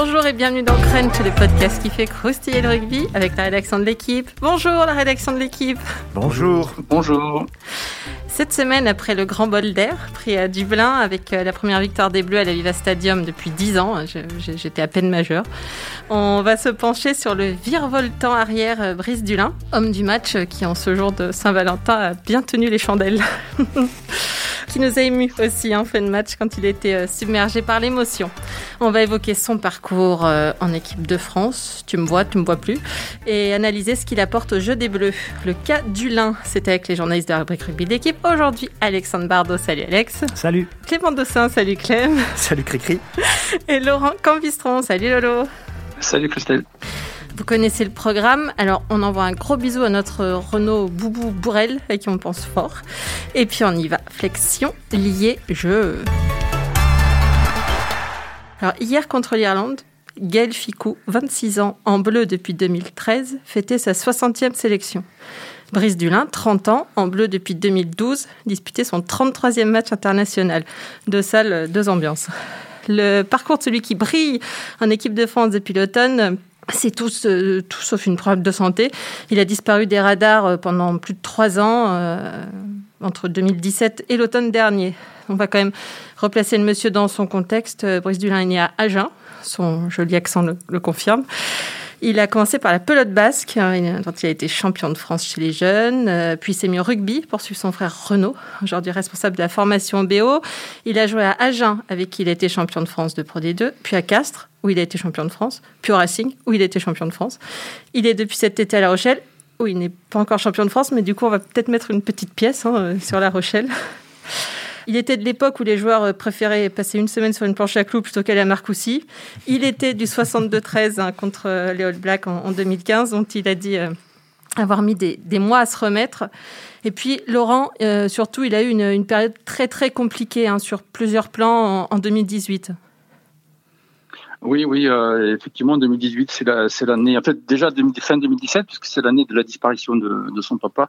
Bonjour et bienvenue dans Crunch, le podcast qui fait croustiller le rugby avec la rédaction de l'équipe. Bonjour la rédaction de l'équipe. Bonjour. Bonjour. Cette semaine, après le grand bol d'air pris à Dublin avec euh, la première victoire des Bleus à la Viva Stadium depuis 10 ans, j'étais à peine majeur, on va se pencher sur le virevoltant arrière euh, Brice Dulin, homme du match euh, qui en ce jour de Saint-Valentin a bien tenu les chandelles. qui nous a ému aussi en fin de match quand il était submergé par l'émotion. On va évoquer son parcours en équipe de France, tu me vois, tu me vois plus, et analyser ce qu'il apporte au jeu des Bleus. Le cas Dulin, c'était avec les journalistes de la rubrique rugby d'équipe aujourd'hui Alexandre Bardot. Salut Alex. Salut. Clément Dossin. Salut Clem. Salut Cricri. Et Laurent Cambistron. Salut Lolo. Salut Christelle. Vous connaissez le programme, alors on envoie un gros bisou à notre Renault Boubou Bourrel, avec qui on pense fort. Et puis on y va. Flexion, lié, jeu. Alors hier contre l'Irlande, Gaël Ficou, 26 ans, en bleu depuis 2013, fêtait sa 60e sélection. Brice Dulin, 30 ans, en bleu depuis 2012, disputait son 33e match international. Deux salles, deux ambiances. Le parcours de celui qui brille en équipe de France depuis l'automne, c'est tout, euh, sauf une preuve de santé. Il a disparu des radars euh, pendant plus de trois ans, euh, entre 2017 et l'automne dernier. On va quand même replacer le monsieur dans son contexte. Brice Dulin est né à Agen, son joli accent le confirme. Il a commencé par la pelote basque, hein, dont il a été champion de France chez les jeunes, euh, puis s'est mis au rugby pour suivre son frère Renaud, aujourd'hui responsable de la formation BO. Il a joué à Agen, avec qui il a été champion de France de Pro D2, puis à Castres, où il a été champion de France, puis au Racing, où il a été champion de France. Il est depuis cet été à La Rochelle, où il n'est pas encore champion de France, mais du coup, on va peut-être mettre une petite pièce hein, sur La Rochelle. Il était de l'époque où les joueurs euh, préféraient passer une semaine sur une planche à clous plutôt qu'aller à Marcoussis. Il était du 62-13 hein, contre euh, les All Blacks en, 2015, dont il a dit euh, avoir mis des, mois à se remettre. Et puis Laurent, surtout, il a eu une, période très très compliquée hein, sur plusieurs plans en, 2018. Oui, oui, effectivement, 2018, c'est l'année, en fait, déjà fin 2017, puisque c'est l'année de la disparition de, de, son papa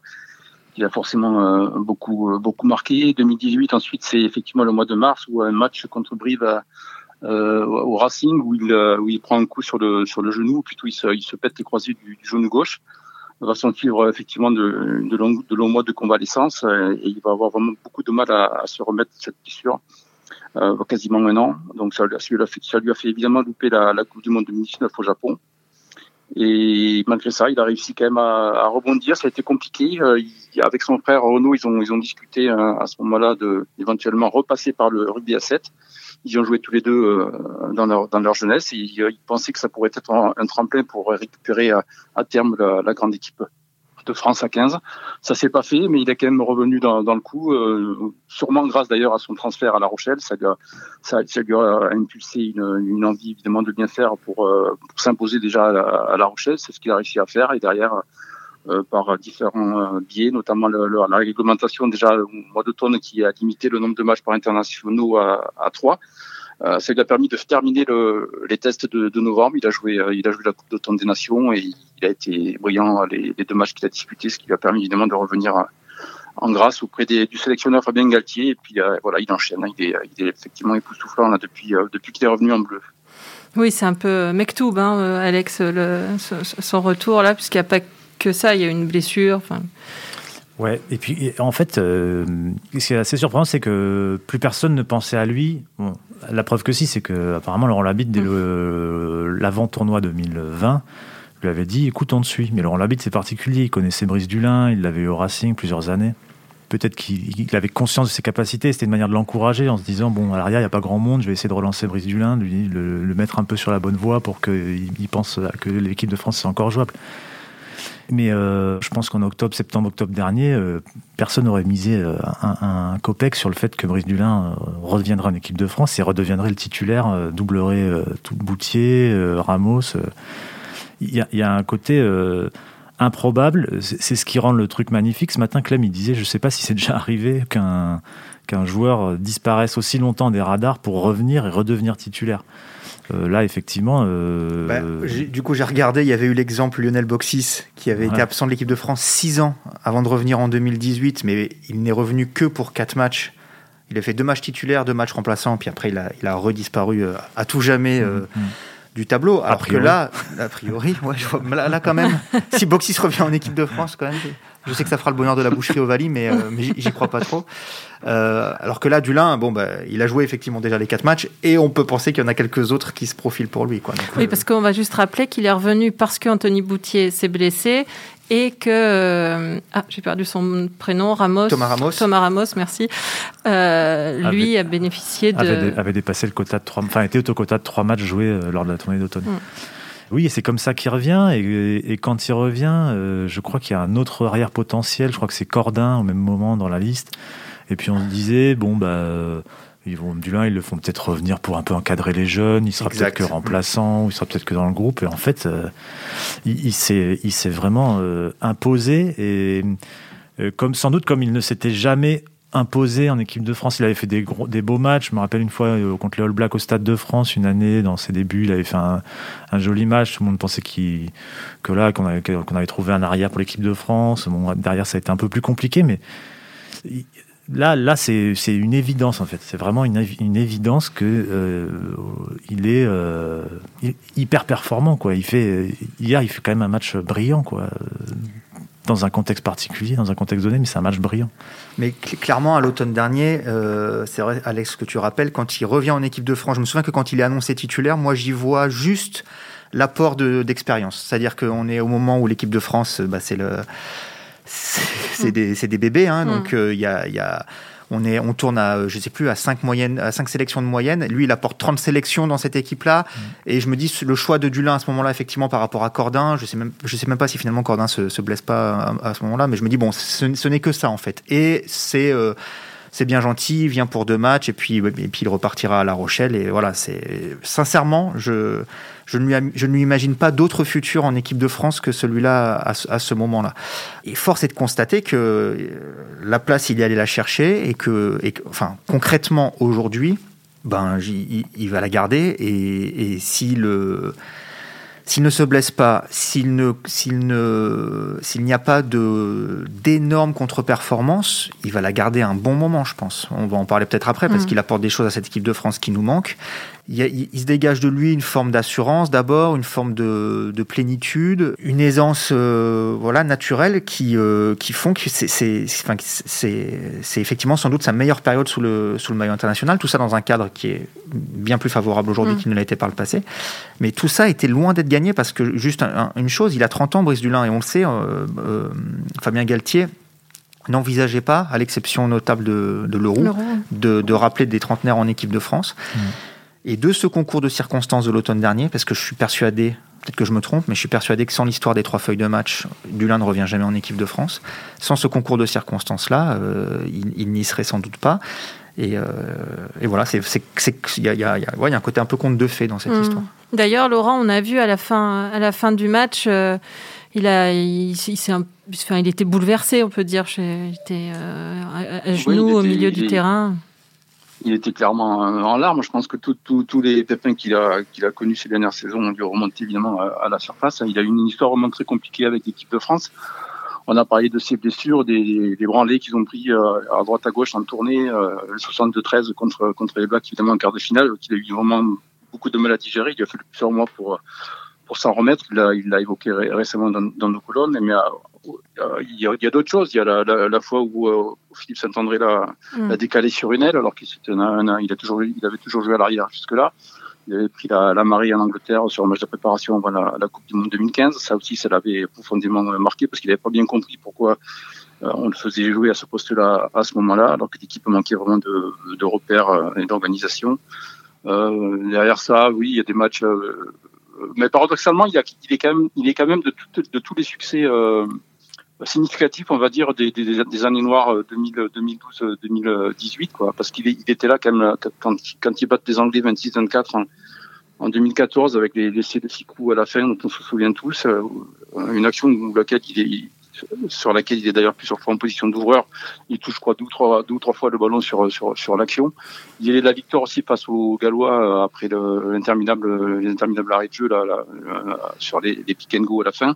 il a forcément euh, beaucoup euh, beaucoup marqué. 2018 ensuite c'est effectivement le mois de mars où un match contre Brive euh, au Racing où il où il prend un coup sur le sur le genou, plutôt il se, il se pète les croisés du, genou gauche. Il va s'en suivre effectivement de, de, longs, de longs mois de convalescence et il va avoir vraiment beaucoup de mal à, se remettre cette blessure. Euh, quasiment un an. Donc ça, ça, lui a fait, ça lui a fait évidemment louper la, la Coupe du Monde 2019 au Japon. Et malgré ça, il a réussi quand même à, rebondir. Ça a été compliqué. Euh, avec son frère Renaud, ils ont, ils ont discuté euh, à ce moment-là de éventuellement repasser par le rugby à 7. Ils ont joué tous les deux euh, dans, leur, dans leur jeunesse et ils, pensaient que ça pourrait être un, tremplin pour récupérer à, à terme la, la, grande équipe de France à 15. Ça s'est pas fait, mais il est quand même revenu dans, le coup, euh, sûrement grâce d'ailleurs à son transfert à La Rochelle. Ça lui a, lui impulsé une, envie évidemment de bien faire pour, euh, s'imposer déjà à La, Rochelle. C'est ce qu'il a réussi à faire et derrière. Euh, par différents biais, notamment la réglementation déjà au mois d'automne qui a limité le nombre de matchs par internationaux à, à 3. Euh, ça lui a permis de terminer le, les tests de, novembre. Il a joué, euh, il a joué la Coupe d'automne des Nations et il a été brillant les, les deux matchs qu'il a disputés, ce qui lui a permis évidemment de revenir euh, en grâce auprès du sélectionneur Fabien Galtier. Et puis voilà, il enchaîne. Il est, il est effectivement époustouflant depuis, qu'il est revenu en bleu. Oui, c'est un peu Mektoub, hein, Alex, le, son retour là, puisqu'il n'y a pas que ça, il y a une blessure. Ouais, et puis en fait, ce qui est assez surprenant, c'est que plus personne ne pensait à lui. Bon, la preuve que si, c'est que apparemment Laurent Labitte, dès mm. l'avant-tournoi 2020, lui avait dit écoute, on te suit. Mais Laurent Labitte, c'est particulier. Il connaissait Brice Dulin, il l'avait eu au Racing plusieurs années. Peut-être qu'il avait conscience de ses capacités, c'était une manière de l'encourager en se disant bon, à l'arrière, il n'y a pas grand monde, je vais essayer de relancer Brice Dulin, lui, le, le mettre un peu sur la bonne voie pour qu'il pense que l'équipe de France est encore jouable. Mais euh, je pense qu'en octobre, septembre, octobre dernier, euh, personne n'aurait misé euh, un, un, copec sur le fait que Brice Dulin reviendra en équipe de France et redeviendrait le titulaire, doublerait tout Boutier, Ramos. Il y, a un côté improbable. C'est ce qui rend le truc magnifique. Ce matin, Clem, il disait, je ne sais pas si c'est déjà arrivé qu'un qu'un joueur disparaisse aussi longtemps des radars pour revenir et redevenir titulaire. Euh, là, effectivement. Euh, bah, du coup, j'ai regardé, il y avait eu l'exemple Lionel Boxis, qui avait été absent de l'équipe de France 6 ans avant de revenir en 2018, mais il n'est revenu que pour 4 matchs. Il a fait deux matchs titulaires, deux matchs remplaçants, puis après, il a, il a redisparu euh, à tout jamais. Mm, mm. du tableau. Alors que là, a priori, ouais, je vois, là, quand même, si Boxis revient en équipe de France, quand même, je sais que ça fera le bonheur de la boucherie au Vali, mais, euh, mais j'y crois pas trop. Euh, alors que là, Dulin, bon, bah, il a joué effectivement déjà les quatre matchs et on peut penser qu'il y en a quelques autres qui se profilent pour lui. Quoi. oui, parce qu'on va juste rappeler qu'il est revenu parce qu'Anthony Boutier s'est blessé et que euh, ah j'ai perdu son prénom Ramos Thomas Ramos Thomas Ramos merci euh, lui a bénéficié de avait, dépassé le quota de trois enfin était au quota de trois matchs joués euh, lors de la tournée d'automne mm. Oui, et c'est comme ça qu'il revient. Et, quand il revient, je crois qu'il y a un autre arrière potentiel. Je crois que c'est Cordin au même moment dans la liste. Et puis on se disait, bon, bah, ils vont, du l'un, ils le font peut-être revenir pour un peu encadrer les jeunes. Il sera peut-être que remplaçant, ou il sera peut-être que dans le groupe. Et en fait, euh, il, il s'est vraiment euh, imposé. Et euh, comme sans doute comme il ne s'était jamais imposé en équipe de France. Il avait fait des, gros, des beaux matchs. Je me rappelle une fois contre les All Blacks au Stade de France, une année dans ses débuts, il avait fait un, joli match. Tout le monde pensait qu'il que là qu'on avait, trouvé un arrière pour l'équipe de France. Derrière, ça a été un peu plus compliqué, mais là, là, c'est une évidence en fait. C'est vraiment une, évidence que euh, est euh, hyper performant quoi. Il fait hier, il fait quand même un match brillant quoi. Dans un contexte particulier, dans un contexte donné, mais c'est un match brillant. Mais clairement, à l'automne dernier, euh, c'est vrai, Alex, que tu rappelles, quand il revient en équipe de France, je me souviens que quand il est annoncé titulaire, moi j'y vois juste l'apport d'expérience. C'est-à-dire qu'on est au moment où l'équipe de France, bah, c'est le c'est des, des, bébés, hein, donc il mm. euh, y, a, y a on, est, on tourne à, je sais plus, à 5, moyennes, à 5 sélections de moyenne. Lui, il apporte 30 sélections dans cette équipe-là. Mm. Et je me dis, le choix de Dulin à ce moment-là, effectivement, par rapport à Cordin, je sais même, je sais même pas si finalement Cordin se, se blesse pas à, ce moment-là, mais je me dis, bon, ce, n'est que ça, en fait. Et c'est. Euh, c'est bien gentil, il vient pour deux matchs et puis, et puis il repartira à La Rochelle. Et voilà, c'est sincèrement, je, je ne, lui, je ne lui imagine pas d'autre futur en équipe de France que celui-là à, à, ce moment-là. Et force est de constater que euh, la place, il est allé la chercher et que, et enfin, concrètement aujourd'hui, ben, il, va la garder et, et si le s'il ne se blesse pas, s'il ne, s'il ne, s'il n'y a pas de d'énormes contre-performances, il va la garder un bon moment, je pense. On va en parler peut-être après parce mm. qu'il apporte des choses à cette équipe de France qui nous manquent il, se dégage de lui une forme d'assurance d'abord, une forme de, plénitude, une aisance euh, voilà naturelle qui euh, qui font que c'est c'est enfin, c'est effectivement sans doute sa meilleure période sous le sous le maillot international. Tout ça dans un cadre qui est bien plus favorable aujourd'hui mm. qu'il ne l'a été par le passé. Mais tout ça était loin d'être gagné parce que juste une chose, il a 30 ans Brice Dulin et on le sait, euh, Fabien Galtier n'envisageait pas, à l'exception notable de, de Leroux, de, de, rappeler des trentenaires en équipe de France. Mm. Et de ce concours de circonstances de l'automne dernier, parce que je suis persuadé, peut-être que je me trompe, mais je suis persuadé que sans l'histoire des trois feuilles de match, Dulin ne revient jamais en équipe de France. Sans ce concours de circonstances-là, euh, il, n'y serait sans doute pas. Et, euh, voilà, il y, a, un côté un peu conte de fées dans cette hmm. histoire. D'ailleurs, Laurent, on a vu à la fin, à la fin du match, euh, il, a, il, il, était bouleversé, on peut dire. Il était à, genoux au milieu du terrain il était clairement en larmes. Je pense que tous les pépins qu'il a, qu'il a connus ces dernières saisons ont dû remonter évidemment à, la surface. Il a eu une histoire vraiment très compliquée avec l'équipe de France. On a parlé de ses blessures, des, des branlés qu'ils ont pris euh, à droite à gauche en tournée, euh, le 62-13 contre, contre les Blacks, évidemment en quart de finale, qu'il a eu vraiment beaucoup de mal à digérer. Il a fallu plusieurs mois pour, pour s'en remettre. Il l'a évoqué récemment dans, dans, nos colonnes. Euh, il y a, a d'autres choses. Il y a la, la, la fois où, euh, Philippe Saint-André l'a, mm. décalé sur une aile, alors qu'il il, a toujours, il avait toujours joué à l'arrière jusque-là. Il avait pris la, la marée en Angleterre sur un match de préparation avant la, la Coupe du Monde 2015. Ça aussi, ça l'avait profondément marqué parce qu'il n'avait pas bien compris pourquoi euh, on le faisait jouer à ce poste-là à ce moment-là, alors que l'équipe manquait vraiment de, de repères et d'organisation. Euh, derrière ça, oui, il y a des matchs mais paradoxalement, il, il, est quand même, il est quand même de, de tous les succès euh, significatifs, on va dire, des, des, des années noires 2012-2018, euh, quoi, parce qu'il il était là quand même quand, quand il bat des Anglais 26-24 en, en 2014 avec les laissés de six coups à la fin, dont on se souvient tous, euh, une action où laquelle il est sur laquelle il est d'ailleurs plusieurs fois en position d'ouvreur. Il touche, je crois, deux ou trois, deux ou trois fois le ballon sur, sur, sur l'action. Il est la victoire aussi face aux Gallois euh, après l'interminable, l'interminable arrêt de jeu là, sur les, les pick and go à la fin.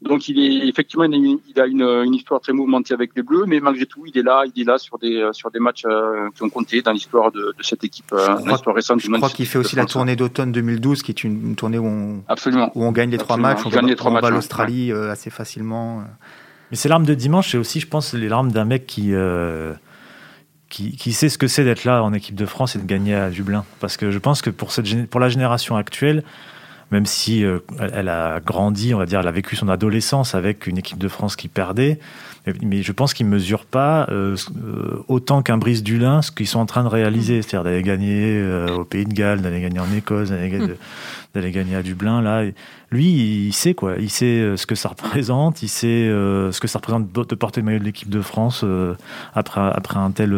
Donc il est effectivement il a une, une, histoire très mouvementée avec les Bleus, mais malgré tout il est là, il est là sur des sur des matchs euh, qui ont compté dans l'histoire de, de, cette équipe, euh, l'histoire récente. Je crois qu'il fait aussi la tournée d'automne 2012, qui est une, tournée où on Absolument. où on gagne les trois matchs, on, gagne les trois on l'Australie euh, assez facilement. Mais ces larmes de dimanche, c'est aussi, je pense, les larmes d'un mec qui qui, qui, sait ce que c'est d'être là en équipe de France et de gagner à Dublin. Parce que je pense que pour, cette, pour la génération actuelle, même si euh, elle a grandi, on va dire, elle a vécu son adolescence avec une équipe de France qui perdait, mais, je pense qu'ils ne mesurent pas euh, euh, autant qu'un Brice Dulin ce qu'ils sont en train de réaliser, c'est-à-dire d'aller gagner au Pays de Galles, d'aller gagner en Écosse, d'aller gagner, mm. gagner, à Dublin. Là, lui, il sait quoi, il sait ce que ça représente, il sait ce que ça représente de porter le maillot de l'équipe de France après après un tel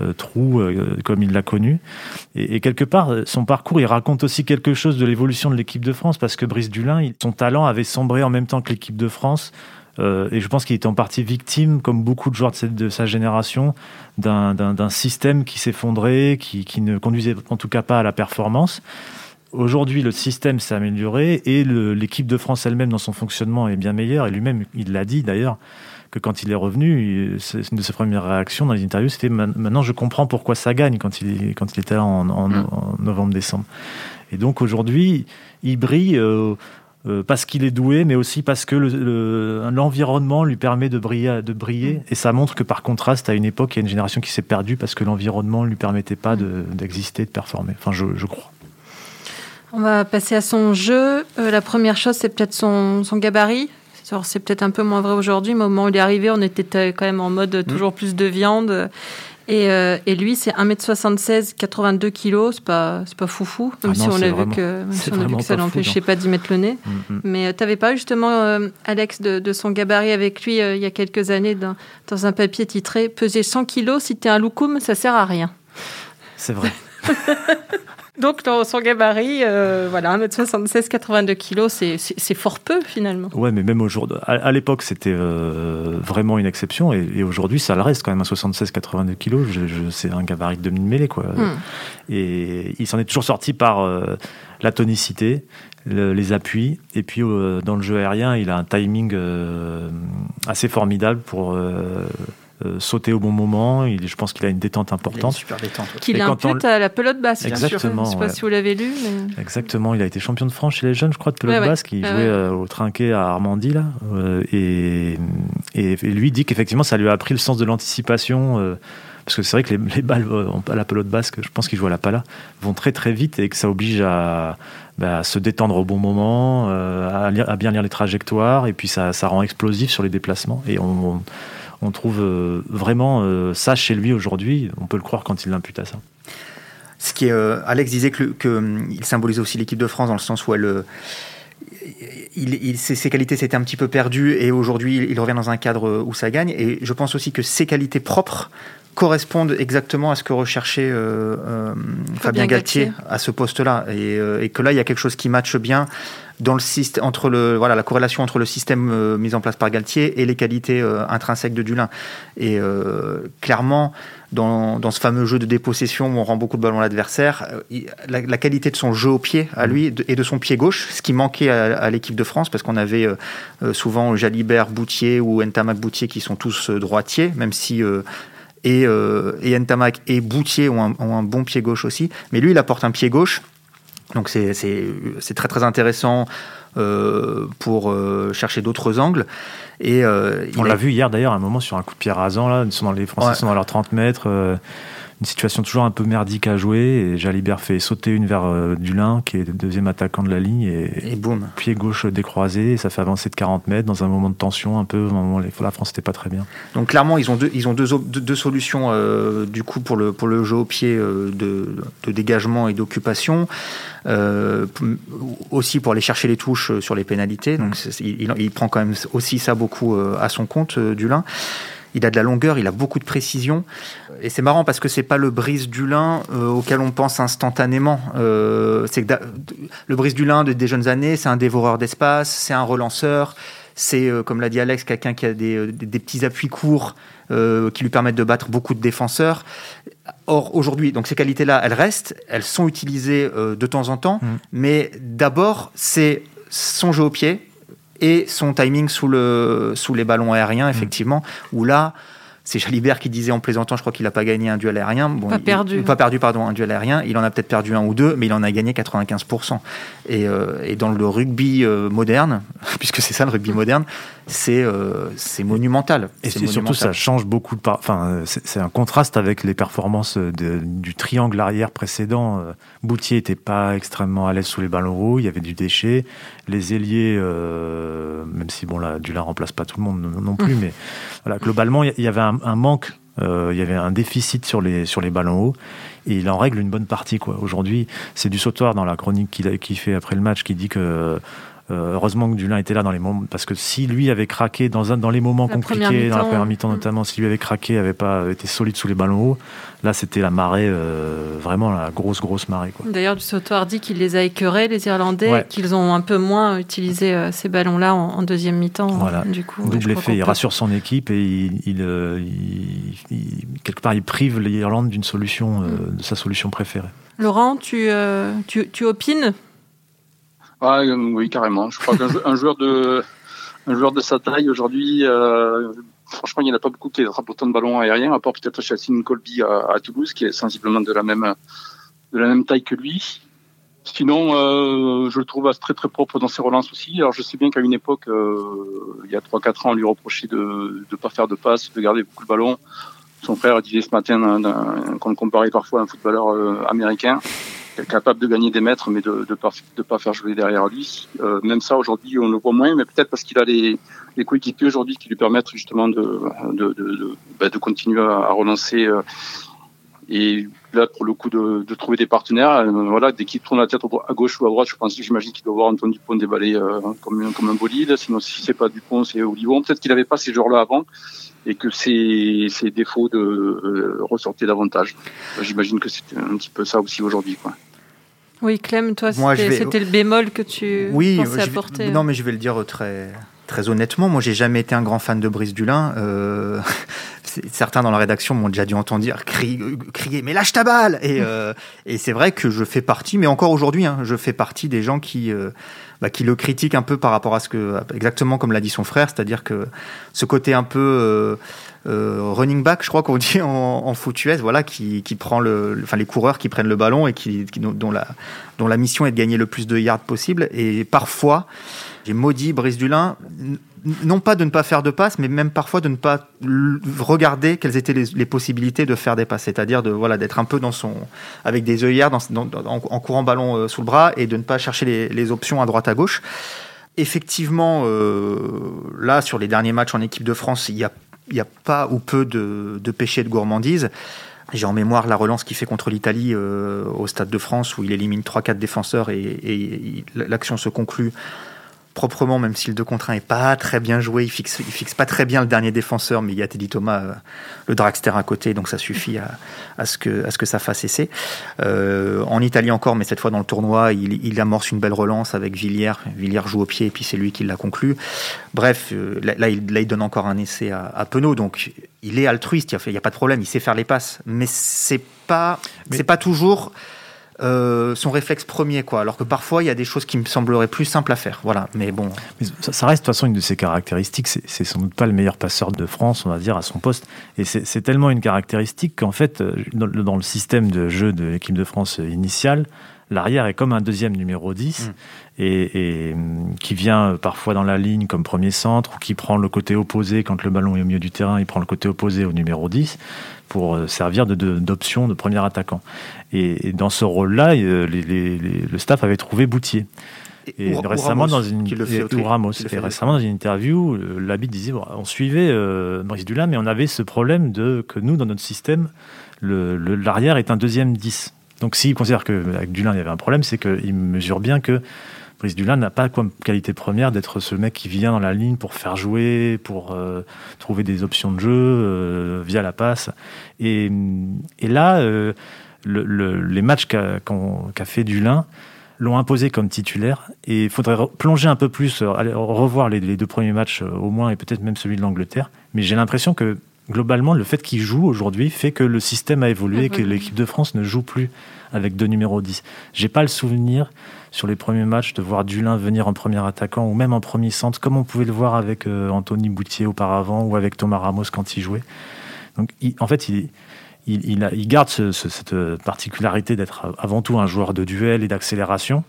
euh, trou euh, comme il l'a connu. Et, quelque part, son parcours, il raconte aussi quelque chose de l'évolution de l'équipe de France parce que Brice Dulin, son talent avait sombré en même temps que l'équipe de France. Euh, et je pense qu'il était en partie victime, comme beaucoup de joueurs de, de sa génération, d'un système qui s'effondrait, qui, qui, ne conduisait en tout cas pas à la performance. Aujourd'hui, le système s'est amélioré et l'équipe de France elle-même, dans son fonctionnement, est bien meilleure. Et lui-même, il l'a dit d'ailleurs que quand il est revenu, une de ses premières réactions dans les interviews, c'était maintenant je comprends pourquoi ça gagne quand il, quand il était là en, mm. novembre-décembre. Et donc aujourd'hui, il brille euh, euh, parce qu'il est doué, mais aussi parce que l'environnement lui permet de briller, de briller. Mm. Et ça montre que par contraste, à une époque, il y a une génération qui s'est perdue parce que l'environnement ne lui permettait pas d'exister, de, performer. Enfin, je, crois. On va passer à son jeu. Euh, la première chose, c'est peut-être son, son gabarit. C'est peut-être un peu moins vrai aujourd'hui, mais au moment où il est arrivé, on était quand même en mode mm. toujours plus de viande. Et, euh, et, lui, c'est 1m76, 82 kg, c'est pas, pas foufou, même ah si on a vu que, on a vu que ça l'empêchait pas d'y mettre le nez. Mm, mm. Mais tu n'avais pas justement, euh, Alex, de, de, son gabarit avec lui euh, il y a quelques années dans, dans un papier titré Peser 100 kg, si tu es un loukoum, ça sert à rien. C'est vrai. Donc, dans son gabarit, euh, voilà, 1m76, 82 kg, c'est fort peu finalement. Ouais, mais même aujourd'hui, à, l'époque, c'était euh, vraiment une exception, et, aujourd'hui, ça le reste quand même, un 76, 82 kg, c'est un gabarit de demi-mêlée, quoi. Hmm. Et il s'en est toujours sorti par euh, la tonicité, les appuis, et puis dans le jeu aérien, il a un timing assez formidable pour euh, sauter au bon moment. Il, je pense qu'il a une détente importante. Il super détente. Qu'il impute à la pelote basse. Exactement. Je ne sais pas si vous l'avez lu. Exactement. Il a été champion de France chez les jeunes, je crois, de pelote basse, qui jouait euh, au trinquet à Armandie là. Euh, et, et, lui dit qu'effectivement, ça lui a appris le sens de l'anticipation. parce que c'est vrai que les, balles à la pelote basque, je pense qu'il joue à la pala, vont très très vite et que ça oblige à, bah, se détendre au bon moment, à, à, bien lire les trajectoires, et puis ça, ça rend explosif sur les déplacements. Et on on trouve euh, vraiment euh, ça chez lui aujourd'hui. On peut le croire quand il l'impute à ça. Ce qui est, euh, Alex disait qu'il que, il symbolise aussi l'équipe de France dans le sens où elle, il, ses, qualités s'étaient un petit peu perdues et aujourd'hui il revient dans un cadre où ça gagne. Et je pense aussi que ses qualités propres correspondent exactement à ce que recherchait Fabien, Galtier, à ce poste-là. Et, et, que là, il y a quelque chose qui matche bien dans le système, entre le, voilà, la corrélation entre le système euh, mis en place par Galtier et les qualités euh, intrinsèques de Dulin. Et euh, clairement, dans, dans, ce fameux jeu de dépossession où on rend beaucoup de ballons à l'adversaire, la, qualité de son jeu au pied à lui et de son pied gauche, ce qui manquait à, l'équipe de France, parce qu'on avait souvent Jalibert, Boutier ou Ntamak Boutier qui sont tous droitiers, même si et, et Ntamak et Boutier ont un, bon pied gauche aussi. Mais lui, il apporte un pied gauche donc c'est très très intéressant euh, pour euh, chercher d'autres angles. Et, euh, On l'a vu hier d'ailleurs, à un moment sur un coup de pied rasant, là, ils sont dans les Français sont dans leurs 30 mètres une situation toujours un peu merdique à jouer. Et Jalibert fait sauter une vers euh, Dulin, qui est le deuxième attaquant de la ligne. Et, et boum. Pied gauche décroisé. Et ça fait avancer de 40 mètres dans un moment de tension, un peu. Moment la France n'était pas très bien. Donc clairement, ils ont deux, ils ont deux, deux, solutions euh, du coup pour le, pour le jeu au pied euh, de, de, dégagement et d'occupation. aussi pour aller chercher les touches sur les pénalités. Donc mmh. il, il, prend quand même aussi ça beaucoup à son compte, Dulin. Il a de la longueur, il a beaucoup de précision. Et c'est marrant parce que c'est pas le brise du lin euh, auquel on pense instantanément. Euh, c'est le brise du lin de, des jeunes années, c'est un dévoreur d'espace, c'est un relanceur, c'est, euh, comme l'a dit Alex, quelqu'un qui a des, des, petits appuis courts qui lui permettent de battre beaucoup de défenseurs. Or, aujourd'hui, donc ces qualités-là, elles restent, elles sont utilisées de temps en temps, mmh. mais d'abord, c'est son jeu au pied, et son timing sous, le, sous les ballons aériens, effectivement, où là, c'est Jalibert qui disait en plaisantant, je crois qu'il n'a pas gagné un duel aérien. Bon, pas perdu. pas perdu, pardon, un duel aérien. Il en a peut-être perdu un ou deux, mais il en a gagné 95%. Et, euh, et dans le rugby euh, moderne, puisque c'est ça le rugby moderne, c'est euh, monumental. Et surtout, ça change beaucoup. De enfin, c'est un contraste avec les performances du triangle arrière précédent. Boutier n'était pas extrêmement à l'aise sous les ballons hauts, il y avait du déchet. Les ailiers, même si bon là, Dulin remplace pas tout le monde non plus, mais voilà, globalement, il y avait un un, manque, euh, il y avait un déficit sur les, sur les ballons hauts et il en règle une bonne partie. Aujourd'hui, c'est du sautoir dans la chronique qu'il fait après le match qui dit que heureusement que Dulin était là dans les moments parce que si lui avait craqué dans un dans les moments compliqués dans la première mi-temps notamment si lui avait craqué avait pas été solide sous les ballons hauts là c'était la marée euh, vraiment la grosse grosse marée D'ailleurs du Sautoir dit qu'il les a écœurés les Irlandais qu'ils ont un peu moins utilisé euh, ces ballons là en, deuxième mi-temps voilà. du coup double effet il rassure son équipe et il, quelque part il prive l'Irlande d'une solution mm. de sa solution préférée. Laurent tu, tu, tu opines? Ah, euh, oui, carrément. Je crois qu'un joueur de un joueur de sa taille aujourd'hui, euh, franchement, il n'y en a pas beaucoup qui attrapent autant de ballons aériens, à part peut-être Chassin Colby à, Toulouse, qui est sensiblement de la même de la même taille que lui. Sinon, euh, je le trouve très très propre dans ses relances aussi. Alors je sais bien qu'à une époque, il y a 3-4 ans, on lui reprochait de ne pas faire de passes, de garder beaucoup de ballons. Son frère disait ce matin qu'on le comparait parfois à un footballeur américain capable de gagner des mètres, mais de ne pas, de pas faire jouer derrière lui. Euh, même ça, aujourd'hui, on le voit moins, mais peut-être parce qu'il a les, les coéquipiers aujourd'hui qui lui permettent justement de, de, de, bah, de continuer à, relancer. Euh, et là, pour le coup, de, de trouver des partenaires, euh, voilà, dès qu'il tourne la tête à gauche ou à droite, je pense, j'imagine qu'il doit voir Antoine Dupont déballer euh, comme, comme un bolide. Sinon, si c'est pas Dupont, c'est Olivon. Peut-être qu'il n'avait pas ces joueurs-là avant et que ses, ses défauts de euh, ressortaient davantage. J'imagine que c'était un petit peu ça aussi aujourd'hui, quoi. Oui, Clem, toi, c'était le bémol que tu oui, pensais apporter. non, mais je vais le dire très, très honnêtement. Moi, j'ai jamais été un grand fan de Brice Dulin. Euh, certains dans la rédaction m'ont déjà dû entendre dire crier, crier mais lâche ta balle et, euh, et c'est vrai que je fais partie mais encore aujourd'hui hein, je fais partie des gens qui euh, bah, qui le critiquent un peu par rapport à ce que exactement comme l'a dit son frère c'est-à-dire que ce côté un peu euh, running back, je crois qu'on dit en, en foot US, voilà, qui, qui prend le, enfin les coureurs qui prennent le ballon et qui, dont, la, dont la mission est de gagner le plus de yards possible. Et parfois, j'ai maudit Brice Dulin, non pas de ne pas faire de passes, mais même parfois de ne pas regarder quelles étaient les, possibilités de faire des passes, c'est-à-dire de voilà d'être un peu dans son avec des œillères en, courant ballon euh, sous le bras et de ne pas chercher les, options à droite à gauche. Effectivement, euh, là sur les derniers matchs en équipe de France, il y a n'y a pas ou peu de, péché de gourmandise. J'ai en mémoire la relance qu'il fait contre l'Italie euh, au Stade de France où il élimine 3-4 défenseurs et l'action se conclut proprement, même si le 2 contre 1 est pas très bien joué. Il fixe, il fixe pas très bien le dernier défenseur, mais il y a Teddy Thomas, euh, le dragster à côté, donc ça suffit à, à, ce, que, à ce que ça fasse essai. Euh, en Italie encore, mais cette fois dans le tournoi, il, il, amorce une belle relance avec Villiers. Villiers joue au pied et puis c'est lui qui l'a conclu. Bref, euh, là, il, là, il, donne encore un essai à, à Penaud, donc il est altruiste, il n'y a, a, pas de problème, il sait faire les passes, mais c'est pas, c'est pas toujours euh, son réflexe premier, quoi. Alors que parfois, il y a des choses qui me sembleraient plus simples à faire. Voilà. Mais bon. ça, reste de toute façon une de ses caractéristiques. C'est sans doute pas le meilleur passeur de France, on va dire, à son poste. Et c'est tellement une caractéristique qu'en fait, euh, dans, le système de jeu de l'équipe de France initiale, l'arrière est comme un deuxième numéro 10 mm. Et, mm, qui vient parfois dans la ligne comme premier centre ou qui prend le côté opposé quand le ballon est au milieu du terrain, il prend le côté opposé au numéro 10 pour euh, servir d'option de, de, premier attaquant. Et, dans ce rôle-là, euh, le staff avait trouvé Boutier. Et, récemment, dans une, Ramos, et récemment dans une interview, euh, l'habit disait on suivait euh, Maurice Dulin, mais on avait ce problème de que nous, dans notre système, l'arrière est un deuxième 10. Donc s'il considère qu'avec Dulin, il y avait un problème, c'est qu'il mesure bien que Brice Dulin n'a pas comme qualité première d'être ce mec qui vient dans la ligne pour faire jouer, pour euh, trouver des options de jeu euh, via la passe. Et, et là, euh, le, les matchs qu'a fait Dulin l'ont imposé comme titulaire. Et il faudrait plonger un peu plus, aller revoir les, les, deux premiers matchs au moins, et peut-être même celui de l'Angleterre. Mais j'ai l'impression que globalement, le fait qu'il joue aujourd'hui fait que le système a évolué et que l'équipe de France ne joue plus avec deux numéros 10. J'ai pas le souvenir sur les premiers matchs de voir Dulin venir en premier attaquant ou même en premier centre, comme on pouvait le voir avec euh, Anthony Boutier auparavant ou avec Thomas Ramos quand il jouait. Donc, il- en fait, il, il, il a- il garde ce- ce- cette particularité d'être avant tout un joueur de duel et d'accélération.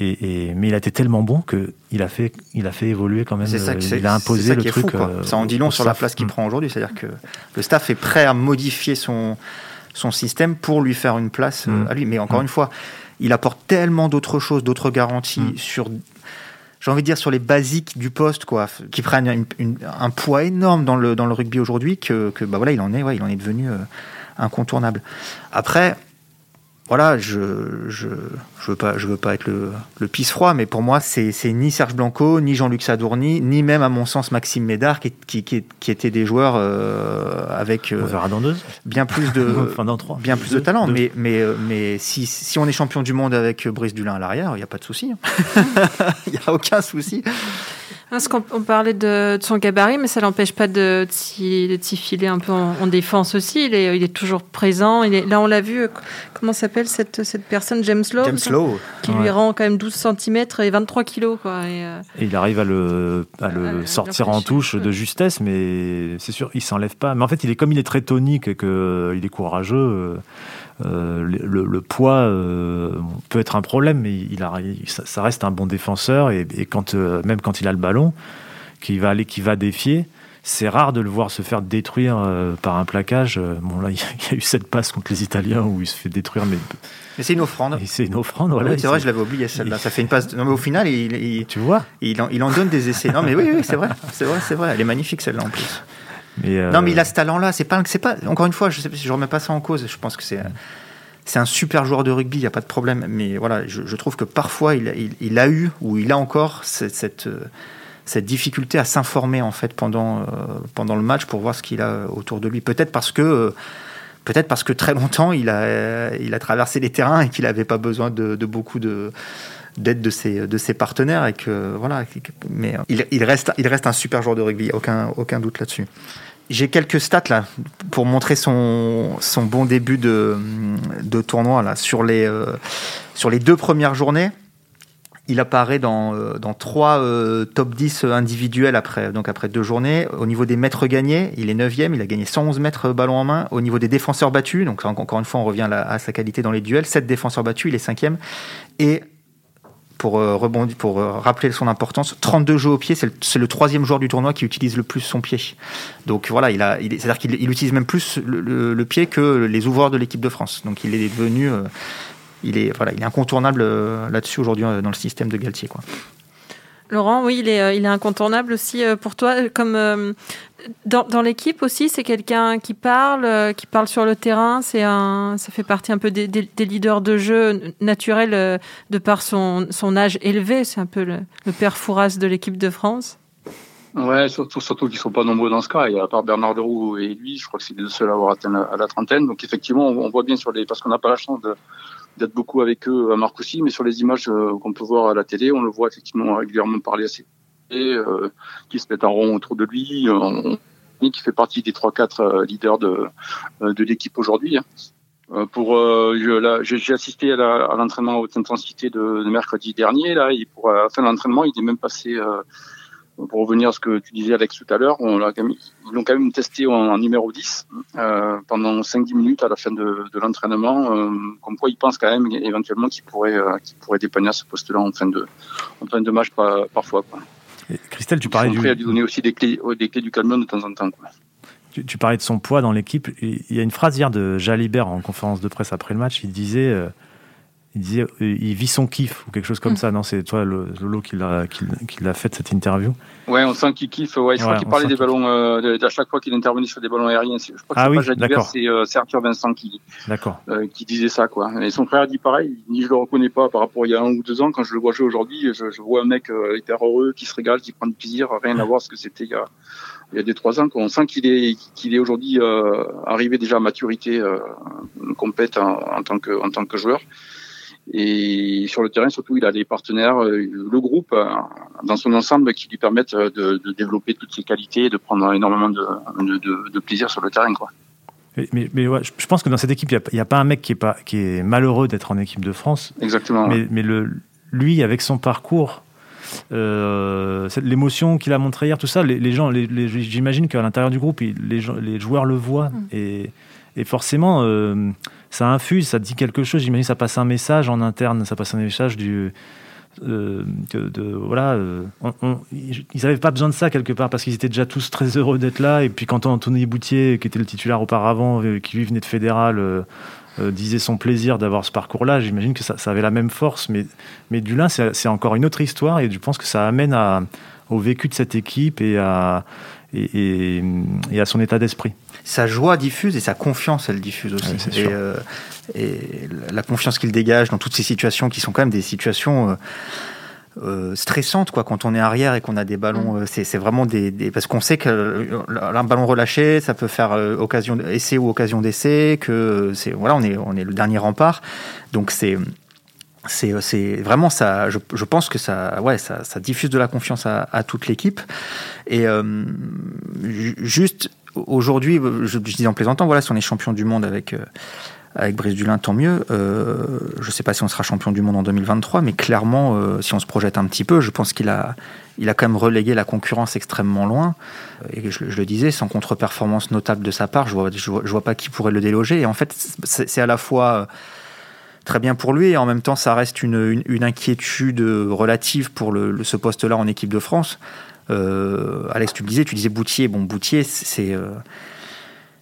Et, et- mais il a été tellement bon qu'il a fait, il a fait évoluer quand même. C'est ça, euh, que c'est- il a imposé ça le truc. fou, euh, ça en dit long sur la place qu'il Mm. prend aujourd'hui. C'est-à-dire que le staff est prêt à modifier son, son système pour lui faire une place euh, Mm. à lui. Mais encore Mm. une fois, il apporte tellement d'autres choses, d'autres garanties Mm. sur. J'ai envie de dire sur les basiques du poste, quoi, qui prennent une- une- un poids énorme dans le, dans le rugby aujourd'hui, que, que, bah voilà, il en est, ouais, il en est devenu euh, incontournable. Après, voilà, je je je veux pas je veux pas être le, le pisse froid, mais pour moi c'est c'est ni Serge Blanco, ni Jean-Luc Sadourny, ni même à mon sens Maxime Médard qui qui, qui, qui étaient des joueurs euh, avec euh, On verra dans deux. bien plus de enfin, dans trois. bien plus de Deux, talent. deux. Mais mais mais si si on est champion du monde avec euh, Brice Dulin à l'arrière, il y a pas de souci. hein. Il y a aucun souci. Parce qu'on on parlait de, de son gabarit, mais ça l'empêche pas de, de s'y de s'y filer un peu en, en défense aussi. Il est, il est toujours présent. Il est, là, on l'a vu, euh, comment s'appelle cette, cette personne, James Lowe, James Lowe. qui lui rend quand même 12 cm et 23 kilos. Quoi, et, euh, Et il arrive à le, à le le- sortir en touche de justesse, mais c'est sûr, il s'enlève pas. Mais en fait, il est comme il est très tonique et qu'il est courageux. Euh, le, poids euh, peut être un problème, mais il a, ça, ça reste un bon défenseur. Et, et quand, euh, même quand il a le ballon, qu'il va aller, qu'il va défier, c'est rare de le voir se faire détruire par un plaquage. Bon, là, il y a eu cette passe contre les Italiens où il se fait détruire, mais Mais c'est une offrande. c'est une offrande. Voilà, Oui, c'est vrai, je l'avais oublié celle-là. Ça fait une passe. Non, mais au final, il, il, Tu vois il en, il en donne des essais. Non, mais oui, oui, c'est vrai, c'est vrai, c'est vrai. Elle est magnifique celle-là en plus. Euh, Non, mais il a ce talent-là. C'est pas. Encore une fois, je sais, je remets pas ça en cause. Je pense que c'est, un super joueur de rugby. Il y a pas de problème. Mais voilà, je, trouve que parfois il, a- eu ou il a encore euh, cette difficulté à s'informer en fait pendant euh, pendant le match pour voir ce qu'il a autour de lui. Peut-être parce que peut-être parce que très longtemps il a traversé les terrains et qu'il n'avait pas besoin de, beaucoup de d'aide de ses, partenaires et que voilà mais il, reste un super joueur de rugby aucun doute là-dessus j'ai quelques stats là pour montrer son, son bon début de, de tournoi là sur les euh, sur les deux premières journées il apparaît dans, euh, dans trois euh, top 10 individuels après, donc après deux journées. Au niveau des mètres gagnés, il est 9e, il a gagné 111 mètres ballon en main. Au niveau des défenseurs battus, donc en- encore une fois, on revient à, la- à sa qualité dans les duels, 7 défenseurs battus, il est 5e. Et pour, euh, rebondir, pour euh, rappeler son importance, 32 jeux au pied, c'est le, troisième joueur du tournoi qui utilise le plus son pied. Donc voilà, il c'est-à-dire qu'il il utilise même plus le, pied que les ouvreurs de l'équipe de France. Donc il est devenu, euh, il est, voilà, il est incontournable là-dessus aujourd'hui dans le système de Galtier. Quoi. Laurent, oui, il est, euh, incontournable aussi euh, pour toi. Comme euh, dans, l'équipe aussi, c'est quelqu'un qui parle, qui parle sur le terrain. C'est un, ça fait partie un peu des, leaders de jeu naturels de par son, âge élevé. C'est un peu le, père Fouras de l'équipe de France. Ouais, surtout, surtout qu'ils sont pas nombreux dans ce cas. À part Bernard Leroux et lui, je crois que c'est les deux seuls à avoir atteint la, trentaine. Donc effectivement, on voit bien sur les, parce qu'on n'a pas la chance de- d'être beaucoup avec eux à Marcoussis, mais sur les images euh, qu'on peut voir à la télé, on le voit effectivement régulièrement parler à ses et euh, qui se mettent en rond autour de lui, euh, on- qui fait partie des trois quatre euh, leaders de euh, de l'équipe aujourd'hui. hein. Euh, pour euh, j'ai assisté à l'entraînement à haute intensité de, mercredi dernier là et pour euh, la fin de l'entraînement il est même passé euh, pour revenir à ce que tu disais Alex tout à l'heure, on l'a ils l'ont quand même testé en, en numéro 10 euh, pendant 5-10 minutes à la fin de, de l'entraînement, euh, comme quoi ils pensent quand même éventuellement qu'ils pourraient, euh, qu'ils pourraient dépanner à ce poste-là en fin de, en fin de match par- parfois. Quoi. Et Christelle, tu Ils parlais du, prêts à lui donner aussi des clés, des clés du calme de temps en temps. Quoi. Tu, tu parlais de son poids dans l'équipe. Il y a une phrase hier de Jalibert en conférence de presse après le match. Il disait, euh, il disait, euh, il vit son kiff ou quelque chose comme Mm. ça. Non, c'est toi, le- Lolo, qui l'a, qui, qui l'a fait cette interview. Ouais, on sent qu'il kiffe. Ouais, je Ouais, crois qu'il parlait des ballons, euh, de- d'à chaque fois qu'il intervenait sur des ballons aériens. Je crois que Ah oui, d'accord. c'est euh, c'est Arthur Vincent qui, D'accord. euh, qui disait ça quoi. Et son frère dit pareil, il dit je le reconnais pas par rapport à il y a un ou deux ans quand je le vois jouer aujourd'hui, je, je vois un mec euh, hyper heureux, qui se régale, qui prend du plaisir, rien à voir ce que c'était il y a il y a deux trois ans. Quoi. On sent qu'il est qu'il est aujourd'hui euh, arrivé déjà à maturité euh, complète en, en tant que en tant que joueur. Et sur le terrain, surtout, il a des partenaires, le groupe dans son ensemble qui lui permettent de, développer toutes ses qualités, de prendre énormément de, de plaisir sur le terrain. Quoi. Mais, mais, ouais, je pense que dans cette équipe, il n'y a, pas un mec qui est, pas, qui est malheureux d'être en équipe de France. Exactement. Mais, mais le, lui, avec son parcours, euh, l'émotion qu'il a montré hier, tout ça, les, gens, les, j'imagine qu'à l'intérieur du groupe, les, les joueurs le voient. Mm. Et, et, forcément, euh, ça infuse, ça dit quelque chose. J'imagine que ça passe un message en interne, ça passe un message du euh, voilà, euh, ils n'avaient pas besoin de ça quelque part parce qu'ils étaient déjà tous très heureux d'être là. Et puis quand Anthony Boutier, qui était le titulaire auparavant, euh, qui lui venait de fédéral, disait son plaisir d'avoir ce parcours-là, j'imagine que ça, avait la même force. Mais, mais Dulin, c'est encore une autre histoire et je pense que ça amène à, au vécu de cette équipe et à, et, à son état d'esprit. Sa joie diffuse et sa confiance, elle diffuse aussi. Euh, et, la confiance qu'il dégage dans toutes ces situations qui sont quand même des situations... Euh, euh, stressantes quoi quand on est arrière et qu'on a des ballons mm. c'est vraiment des, parce qu'on sait qu'un ballon relâché ça peut faire occasion essai ou occasion d'essai que c'est voilà on est on est le dernier rempart donc c'est c'est vraiment ça. Je, pense que ça, ouais, ça, diffuse de la confiance à, toute l'équipe. Et euh, juste aujourd'hui, je, dis en plaisantant, voilà, si on est champion du monde avec euh, avec Brice Dulin, tant mieux. Euh, je ne sais pas si on sera champion du monde en 2023, mais clairement, si on se projette un petit peu, je pense qu'il a, il a quand même relégué la concurrence extrêmement loin. Et je, le disais, sans contre-performance notable de sa part, je vois, je je vois pas qui pourrait le déloger. Et en fait, c'est à la fois très bien pour lui. Et en même temps, ça reste une, inquiétude relative pour le, ce poste-là en équipe de France. Euh, Alex, tu le disais, tu disais Boutier. Bon, Boutier, c'est. Euh,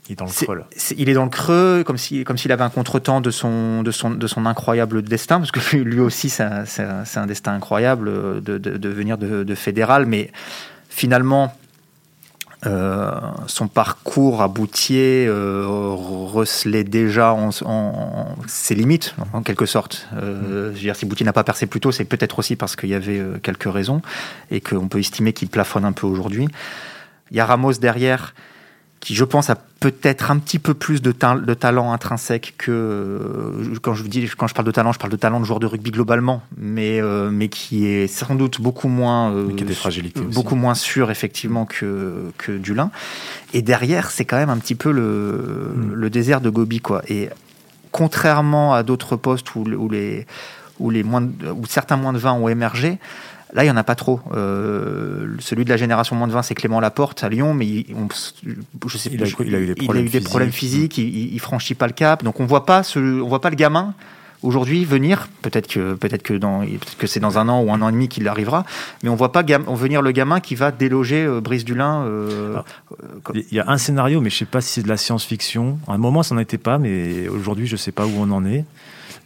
il est dans le creux. il est dans le creux, comme s'il comme avait un contretemps de son, de, son, de son incroyable destin, parce que lui aussi, c'est un, destin incroyable de, de venir de, fédéral. Mais finalement, euh, son parcours à Boutier euh, recelait déjà en, ses limites, en quelque sorte. Euh, je veux dire, si Boutier n'a pas percé plus tôt, c'est peut-être aussi parce qu'il y avait quelques raisons et qu'on peut estimer qu'il plafonne un peu aujourd'hui. Il y a Ramos derrière qui, je pense, a peut-être un petit peu plus de, de talent intrinsèque que euh, quand je dis quand je parle de talent, je parle de talent de joueur de rugby globalement, mais euh, mais qui est sans doute beaucoup moins euh, qui a des fragilités beaucoup moins sûr effectivement que que Dulin. Et derrière, c'est quand même un petit peu le, mm. le désert de Gobi quoi. Et contrairement à d'autres postes où, où les où les moins où certains moins de 20 ont émergé, Là, il n'y en a pas trop. Euh, celui de la génération moins de 20, c'est Clément Laporte à Lyon, mais il, je sais, il, a, il a eu des problèmes, il a eu des problèmes physiques, il, ne franchit pas le cap. Donc on voit pas ce, on voit pas le gamin aujourd'hui venir. Peut-être que peut-être que dans que c'est dans un an ou un an et demi qu'il arrivera, mais on voit pas venir le gamin qui va déloger euh, Brice Dulin. Euh, il y a un scénario, mais je sais pas si c'est de la science-fiction. À un moment, ça n'en était pas, mais aujourd'hui, je sais pas où on en est.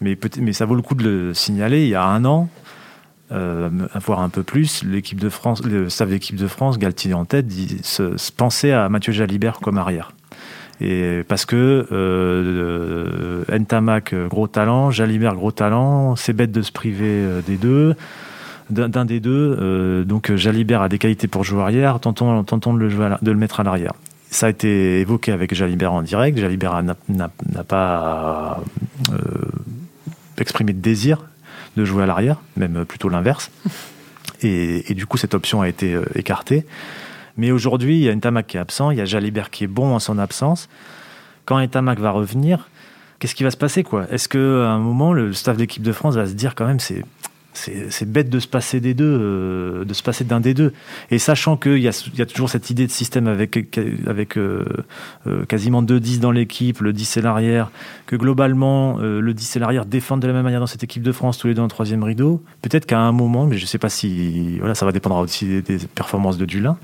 Mais, mais ça vaut le coup de le signaler. Il y a un an, avoir un peu plus, l'équipe de France, le staff d'équipe de France, Galtier en tête, se, pensait à Mathieu Jalibert comme arrière. Et parce que euh, Ntamak, gros talent, Jalibert, gros talent, c'est bête de se priver euh, des deux, d'un des deux. Euh, donc Jalibert a des qualités pour jouer arrière, tentons, de, le jouer de le mettre à l'arrière. Ça a été évoqué avec Jalibert en direct. Jalibert n'a pas euh, exprimé de désir de jouer à l'arrière, même plutôt l'inverse. Et, du coup, cette option a été euh, écartée. Mais aujourd'hui, il y a Ntamak qui est absent, il y a Jalibert qui est bon en son absence. Quand Ntamak va revenir, qu'est-ce qui va se passer quoi? Est-ce qu'à un moment, le staff d'équipe de France va se dire quand même, c'est c'est bête de se passer des deux, euh, de se passer d'un des deux. Et sachant qu'il y a, toujours cette idée de système avec, euh, euh, quasiment deux 10 dans l'équipe, le 10 et l'arrière, que globalement le 10 et l'arrière défendent de la même manière dans cette équipe de France, tous les deux en troisième rideau, peut-être qu'à un moment, mais je ne sais pas si. Voilà, ça va dépendre aussi des, des performances de Dulin,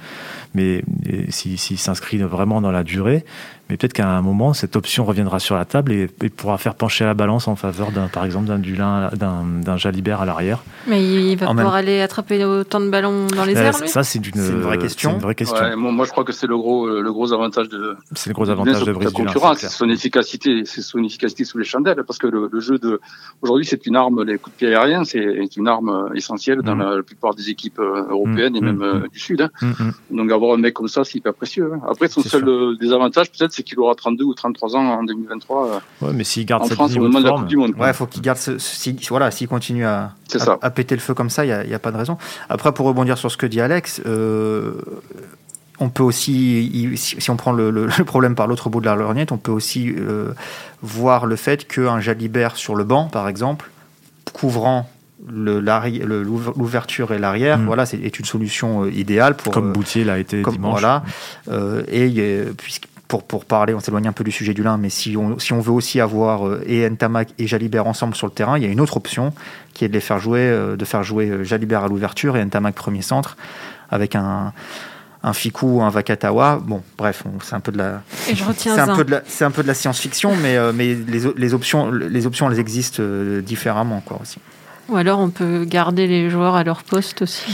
mais s'il s'inscrit vraiment dans la durée, mais peut-être qu'à un moment, cette option reviendra sur la table et, pourra faire pencher la balance en faveur, d'un, par exemple, d'un Dulin, d'un Jalibert à l'arrière. Mais il va pouvoir aller attraper autant de ballons dans les euh, airs, lui Ça, c'est une, vraie question. Une vraie question. moi, je crois que c'est le gros, le gros avantage de. C'est le gros avantage de Brice concurrence, c'est son efficacité, c'est son efficacité sous les chandelles, parce que le, jeu de aujourd'hui, c'est une arme, les coups de pied aériens, c'est une arme essentielle dans mm. la, plupart des équipes euh, européennes et mm. même mm. euh, du Sud. Hein. Donc avoir un mec comme ça, c'est hyper précieux. Hein. Après, son seul désavantage, peut-être, c'est qu'il aura 32 ou 33 ans en 2023. Ouais, mais s'il garde en cette France, au niveau moment de de la forme, Coupe du Monde. quoi. Ouais, faut qu'il garde ce, si, voilà, s'il continue à, C'est à, ça. à péter le feu comme ça, il n'y a, il y a pas de raison. Après, pour rebondir sur ce que dit Alex, euh, on peut aussi, si, si on prend le, le- le problème par l'autre bout de la lorgnette, on peut aussi euh, voir le fait qu'un Jalibert sur le banc, par exemple, couvrant l'ouverture et l'arrière, Mm. voilà, c'est est une solution euh, idéale pour comme euh, Boutier l'a été comme- dimanche. Voilà. Euh, et puisque- pour, pour parler, on s'éloigne un peu du sujet du lin, mais si on, si on veut aussi avoir euh, et Ntamak et Jalibert ensemble sur le terrain, il y a une autre option qui est de les faire jouer, euh, de faire jouer Jalibert à l'ouverture et Ntamak premier centre avec un un Fikou ou un Vakatawa. Bon, bref, c'est un peu de la, c'est un un. peu de la, c'est un peu de la science-fiction, mais, euh, mais les, les options, les options, elles existent euh, différemment, quoi aussi. Ou alors on peut garder les joueurs à leur poste aussi.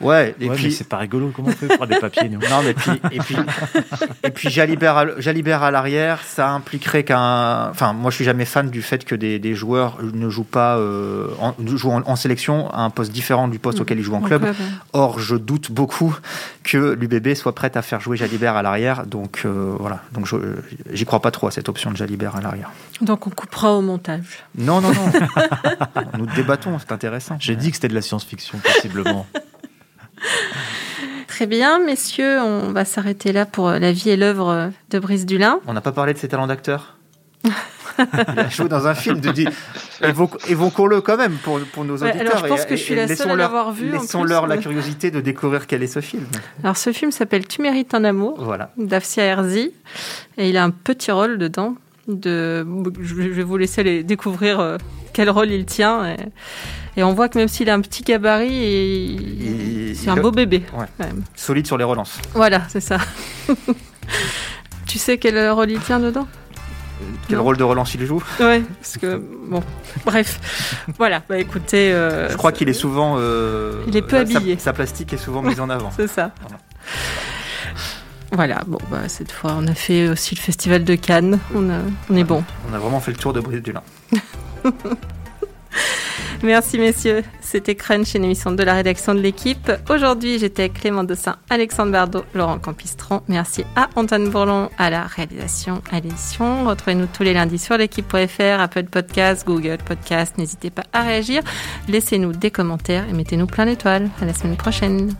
Ouais, et Ouais, puis c'est pas rigolo. Comment on fait pour des papiers nous? Non, mais puis, et puis, et puis Jalibert, à, l- Jalibert à l'arrière, ça impliquerait qu'un. Enfin, moi, je suis jamais fan du fait que des, des joueurs ne jouent pas euh, en, jouent en, en sélection à un poste différent du poste auquel ils jouent en En club. ouais. Or, je doute beaucoup que l'UBB soit prête à faire jouer Jalibert à l'arrière. Donc, euh, voilà. Donc, j'y crois pas trop à cette option de Jalibert à l'arrière. Donc on coupera au montage. Non, non, non. Nous débattons, c'est intéressant. J'ai dit que c'était de la science-fiction, possiblement. Très bien, messieurs, on va s'arrêter là pour la vie et l'œuvre de Brice Dulin. On n'a pas parlé de ses talents d'acteur? Il a joué dans un film. De, évoquons-le quand même pour, pour nos auditeurs. alors, je pense et- que je suis la seule à l'avoir vu, Laissons-leur la curiosité de découvrir quel est ce film. Alors ce film s'appelle Tu mérites un amour Voilà. d'Afsia Herzi et il a un petit rôle dedans. De, je vais vous laisser découvrir euh, quel rôle il tient. Et, et on voit que même s'il a un petit gabarit, il- c'est un beau bébé. Ouais. quand même. Solide sur les relances. Voilà, c'est ça. tu sais quel rôle il tient dedans? Quel Non. rôle de relance il joue? Ouais, parce que bon, bref, voilà. Bah écoutez, euh, Je crois qu'il est souvent. euh, Il est peu habillé. Sa, plastique est souvent mise en avant. C'est ça. Voilà. Voilà, bon, bah, cette fois, on a fait aussi le festival de Cannes. On, a- on est bon. On a vraiment fait le tour de Brice Dulin. Merci, messieurs. C'était Crunch, une émission de la rédaction de l'équipe. Aujourd'hui, j'étais avec Clément Dossin, Alexandre Bardot, Laurent Campistron. Merci à Antoine Bourlon à la réalisation, à l'édition. Retrouvez-nous tous les lundis sur l'équipe.fr, Apple Podcast, Google Podcast. N'hésitez pas à réagir. Laissez-nous des commentaires et mettez-nous plein d'étoiles. À la semaine prochaine.